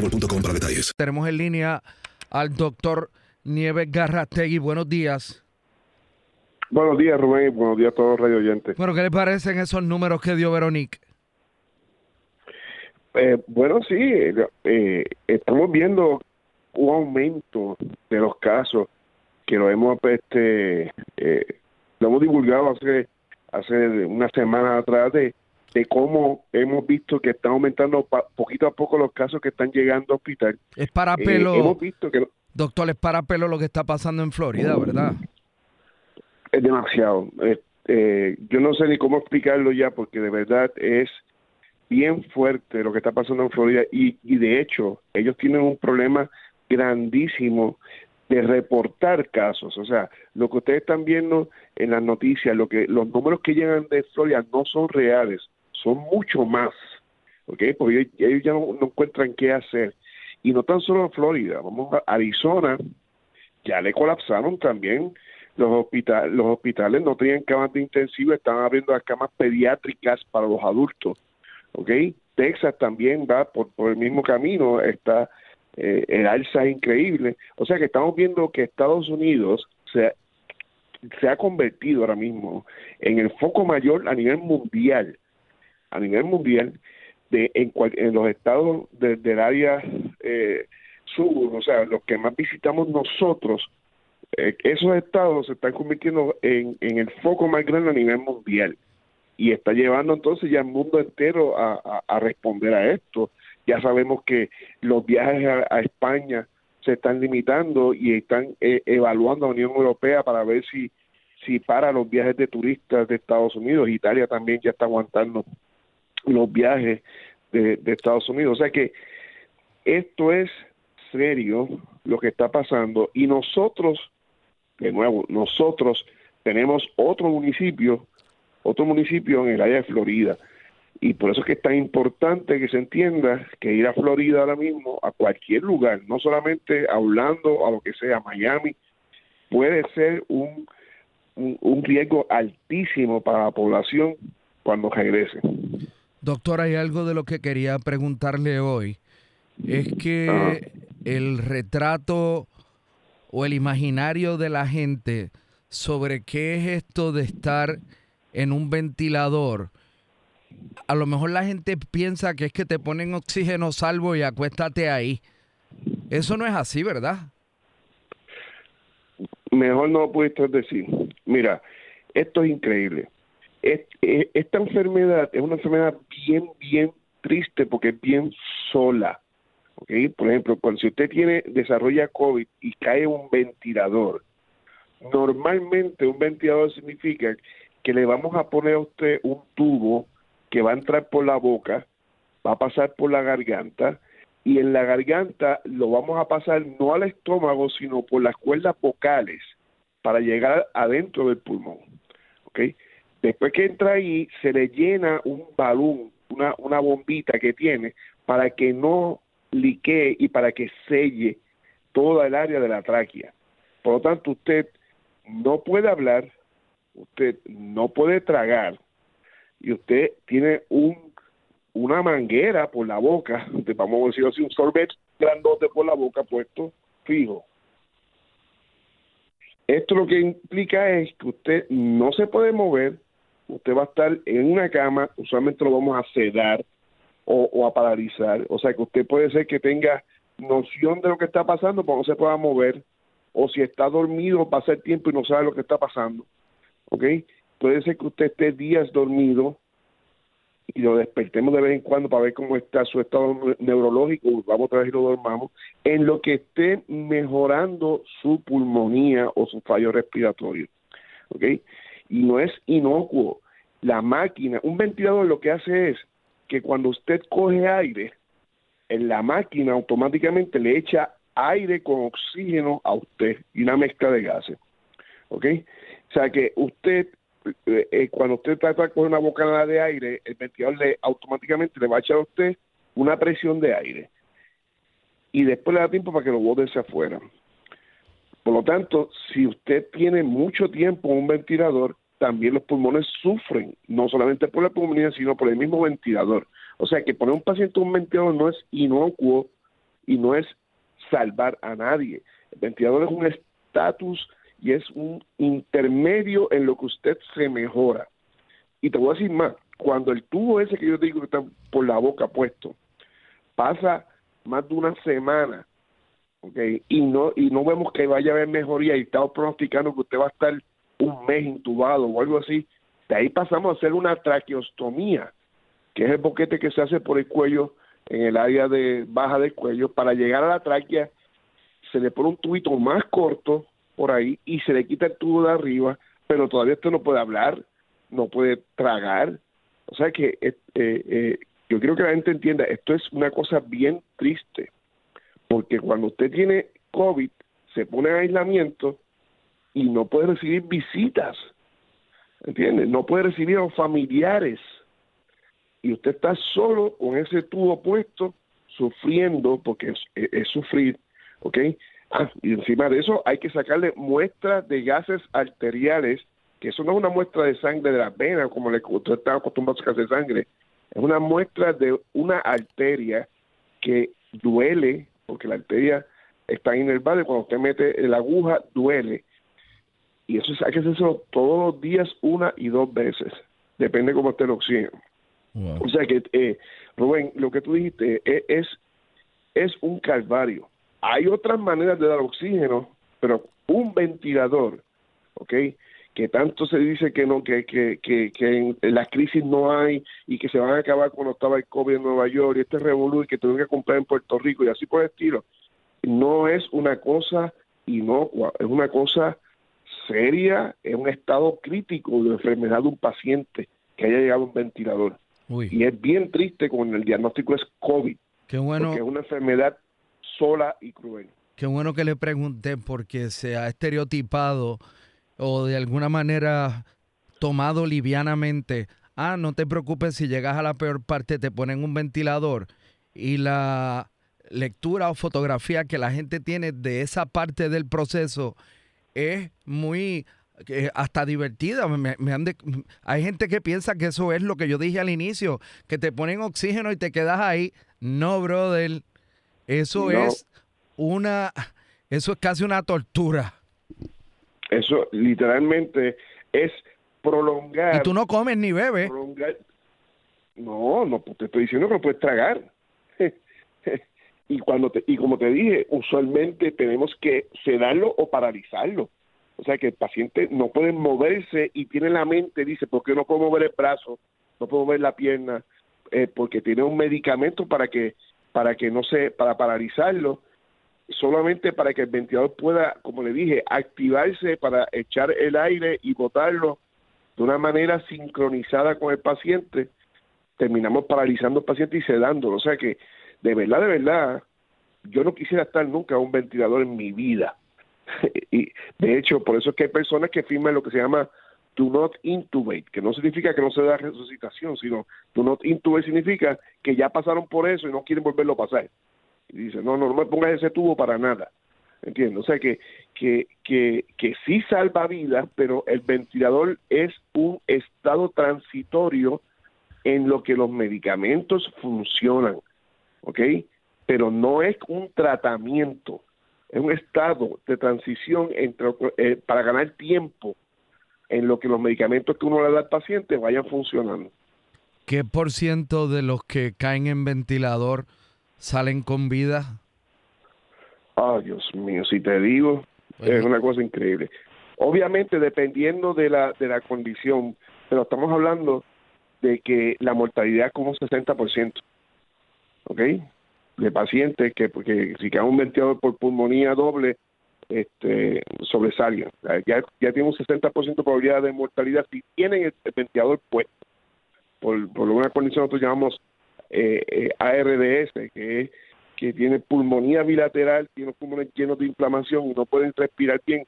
boostmobile.com para detalles. Tenemos en línea al doctor Nieves Garrategui. Buenos días. Buenos días, Rubén, y buenos días a todos los radio oyentes. Bueno, ¿qué le parecen esos números que dio Veronique? Eh, bueno, sí, eh, eh, estamos viendo un aumento de los casos que lo hemos este, eh, lo hemos divulgado hace hace una semana atrás de, de cómo hemos visto que están aumentando pa- poquito a poco los casos que están llegando al hospital. Es para Eh, pelo, hemos visto que doctor, es para pelo lo que está pasando en Florida, ¿verdad? es demasiado. Eh, eh, yo no sé ni cómo explicarlo ya porque de verdad es bien fuerte lo que está pasando en Florida y, y de hecho ellos tienen un problema grandísimo de reportar casos. O sea, lo que ustedes están viendo en las noticias, lo que los números que llegan de Florida no son reales, son mucho más. Porque ellos, ellos ya no, encuentran qué hacer. Y no tan solo en Florida, vamos a Arizona, ya le colapsaron también los hospitales, los hospitales no tenían camas de intensivo, estaban abriendo las camas pediátricas para los adultos. Texas también va por, por el mismo camino, está eh, el alza es increíble. O sea que estamos viendo que Estados Unidos se, se ha convertido ahora mismo en el foco mayor a nivel mundial, a nivel mundial, de en, cual- en los estados de- del área eh, sur, o sea, los que más visitamos nosotros, eh, esos estados se están convirtiendo en, en el foco más grande a nivel mundial y está llevando entonces ya el mundo entero a, a- responder a esto. Ya sabemos que los viajes a, a España se están limitando y están eh, evaluando a la Unión Europea para ver si si para los viajes de turistas de Estados Unidos. Italia también ya está aguantando los viajes de, Estados Unidos. O sea que esto es serio lo que está pasando y nosotros, de nuevo, nosotros tenemos otro municipio, otro municipio en el área de Florida. Y por eso es que es tan importante que se entienda que ir a Florida ahora mismo, a cualquier lugar, no solamente a Orlando, a lo que sea, Miami, puede ser un, un, un riesgo altísimo para la población cuando regrese. Doctor, hay algo de lo que quería preguntarle hoy. Es que el retrato o el imaginario de la gente sobre qué es esto de estar en un ventilador. A lo mejor la gente piensa que es que te ponen oxígeno salvo y acuéstate ahí. Eso no es así, ¿verdad? Mejor no lo pudiste decir. Mira, esto es increíble. Eh, esta enfermedad es una enfermedad bien, bien triste porque es bien sola. ¿okay? Por ejemplo, cuando si usted tiene desarrolla COVID y cae un ventilador, normalmente un ventilador significa que le vamos a poner a usted un tubo que va a entrar por la boca, va a pasar por la garganta y en la garganta lo vamos a pasar no al estómago, sino por las cuerdas vocales para llegar adentro del pulmón. ¿ok? Después que entra ahí, se le llena un balón, una, bombita que tiene para que no liquee y para que selle toda el área de la tráquea. Por lo tanto, usted no puede hablar, usted no puede tragar y usted tiene un una manguera por la boca, vamos a decir así, un sorbet grandote por la boca puesto fijo. Esto lo que implica es que usted no se puede mover, usted va a estar en una cama, usualmente lo vamos a sedar o, a paralizar, o sea que usted puede ser que tenga noción de lo que está pasando, pero no se pueda mover, o si está dormido pasa el tiempo y no sabe lo que está pasando, ¿ok? Puede ser que usted esté días dormido y lo despertemos de vez en cuando para ver cómo está su estado neurológico, vamos a traer y lo dormamos, en lo que esté mejorando su pulmonía o su fallo respiratorio. ¿Ok? Y no es inocuo. La máquina, un ventilador lo que hace es que cuando usted coge aire, en la máquina automáticamente le echa aire con oxígeno a usted y una mezcla de gases. ¿Ok? O sea que usted eh, eh, cuando usted trata de coger una bocanada de aire, el ventilador le, automáticamente le va a echar a usted una presión de aire y después le da tiempo para que lo bote hacia afuera. Por lo tanto, si usted tiene mucho tiempo en un ventilador, también los pulmones sufren, no solamente por la pulmonía, sino por el mismo ventilador. O sea que poner un paciente en un ventilador no es inocuo y no es salvar a nadie. El ventilador es un estatus y es un intermedio en lo que usted se mejora. Y te voy a decir más, cuando el tubo ese que yo digo que está por la boca puesto, pasa más de una semana, y no y no vemos que vaya a haber mejoría y estamos pronosticando que usted va a estar un mes intubado o algo así, de ahí pasamos a hacer una traqueostomía, que es el boquete que se hace por el cuello en el área de baja del cuello para llegar a la tráquea se le pone un tubito más corto por ahí y se le quita el tubo de arriba, pero todavía usted no puede hablar, no puede tragar. O sea que eh, eh, yo quiero que la gente entienda, esto es una cosa bien triste, porque cuando usted tiene COVID, se pone en aislamiento y no puede recibir visitas, ¿entiende? No puede recibir a los familiares. Y usted está solo con ese tubo puesto, sufriendo, porque es, sufrir, ¿ok? Ah, y encima de eso hay que sacarle muestras de gases arteriales, que eso no es una muestra de sangre de la vena, como le, usted está acostumbrado a sacar sangre, es una muestra de una arteria que duele, porque la arteria está inervada y cuando usted mete la aguja duele. Y eso hay que hacerlo todos los días, una y dos veces, depende cómo esté el oxígeno. O sea que, eh, Rubén, lo que tú dijiste eh, es, es un calvario hay otras maneras de dar oxígeno, pero un ventilador, ¿ok? Que tanto se dice que no, que, que, que, que en la crisis no hay y que se van a acabar cuando estaba el COVID en Nueva York y este revolú y que tuvieron que comprar en Puerto Rico y así por el estilo. No es una cosa inocua, es una cosa seria, es un estado crítico de enfermedad de un paciente que haya llegado a un ventilador. Y es bien triste con el diagnóstico es COVID. Qué bueno. Porque es una enfermedad sola y cruel. Qué bueno que le pregunté porque se ha estereotipado o de alguna manera tomado livianamente. Ah, no te preocupes si llegas a la peor parte, te ponen un ventilador y la lectura o fotografía que la gente tiene de esa parte del proceso es muy hasta divertida. Me, hay gente que piensa que eso es lo que yo dije al inicio, que te ponen oxígeno y te quedas ahí. No, brother. Eso es una, eso es casi una tortura. Eso literalmente es prolongar. Y tú no comes ni bebes. No, no, te estoy diciendo que no puedes tragar. y cuando te, y como te dije, usualmente tenemos que sedarlo o paralizarlo. O sea que el paciente no puede moverse y tiene la mente, dice, ¿por qué no puedo mover el brazo? No puedo mover la pierna. eh, porque tiene un medicamento para que para que no se para paralizarlo solamente para que el ventilador pueda como le dije activarse para echar el aire y botarlo de una manera sincronizada con el paciente terminamos paralizando al paciente y sedándolo o sea que de verdad de verdad yo no quisiera estar nunca en un ventilador en mi vida y de hecho por eso es que hay personas que firman lo que se llama do not intubate, que no significa que no se da resucitación, sino do not intubate significa que ya pasaron por eso y no quieren volverlo a pasar. Y dice, no, no, no me pongas ese tubo para nada. Entiendo, o sea que, que, que, que sí salva vidas, pero el ventilador es un estado transitorio en lo que los medicamentos funcionan, ¿ok? Pero no es un tratamiento, es un estado de transición entre, eh, para ganar tiempo en lo que los medicamentos que uno le da al paciente vayan funcionando. ¿Qué por ciento de los que caen en ventilador salen con vida? Ah, Dios mío, si te digo, es una cosa increíble. Obviamente, dependiendo de la, de la condición, pero estamos hablando de que la mortalidad es como un 60%, ¿ok? De pacientes que, porque si cae un ventilador por pulmonía doble, este, sobresalgan. Ya, ya tiene un 60% de probabilidad de mortalidad si tienen el, ventilador puesto. Por, por una condición que nosotros llamamos eh, eh ARDS, que que tiene pulmonía bilateral, tiene los pulmones llenos de inflamación y no pueden respirar bien,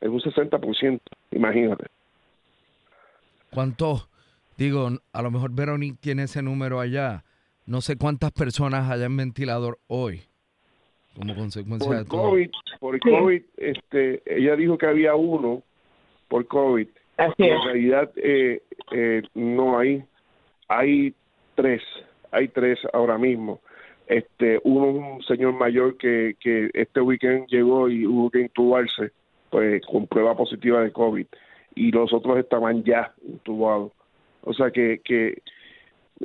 es un 60%, imagínate. ¿Cuánto? Digo, a lo mejor Veronique tiene ese número allá. No sé cuántas personas hay en ventilador hoy como consecuencia por de COVID, Por COVID, este, ella dijo que había uno por COVID. En realidad eh, eh, no hay, hay tres, hay tres ahora mismo. Este, uno un señor mayor que, que este weekend llegó y hubo que intubarse, pues con prueba positiva de COVID, y los otros estaban ya intubados. O sea que, que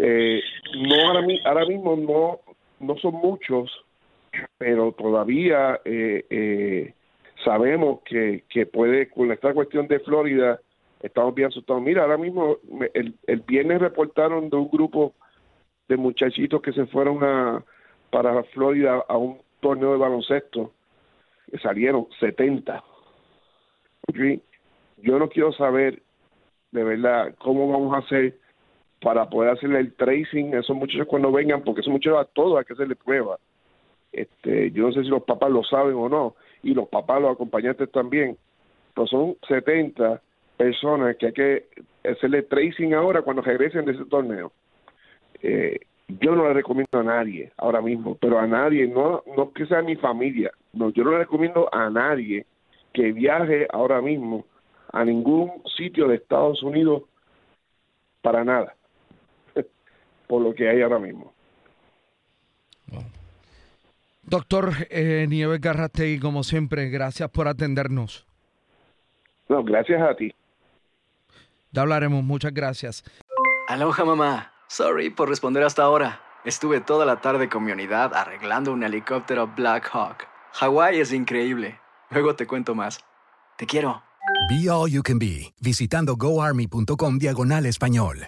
eh, no ahora, ahora mismo no, no son muchos, pero todavía eh, eh, sabemos que, que puede, con esta cuestión de Florida, estamos bien asustados. Mira, ahora mismo, el, el viernes reportaron de un grupo de muchachitos que se fueron a para Florida a un torneo de baloncesto, salieron 70. Yo no quiero saber de verdad cómo vamos a hacer para poder hacerle el tracing a esos muchachos cuando vengan, porque esos muchachos a todos hay que hacerle prueba. Este, yo no sé si los papás lo saben o no, y los papás, los acompañantes también, pero son 70 personas que hay que hacerle tracing ahora cuando regresen de ese torneo. Eh, yo no le recomiendo a nadie ahora mismo, pero a nadie, no, no que sea mi familia, no, yo no le recomiendo a nadie que viaje ahora mismo a ningún sitio de Estados Unidos para nada, por lo que hay ahora mismo. Doctor eh, Nieves Garrastegui, como siempre, gracias por atendernos. No, gracias a ti. Ya hablaremos, muchas gracias. Aloha, mamá. Sorry por responder hasta ahora. Estuve toda la tarde con mi unidad arreglando un helicóptero Black Hawk. Hawái es increíble. Luego te cuento más. Te quiero. Be All You Can Be, visitando goarmy.com diagonal español.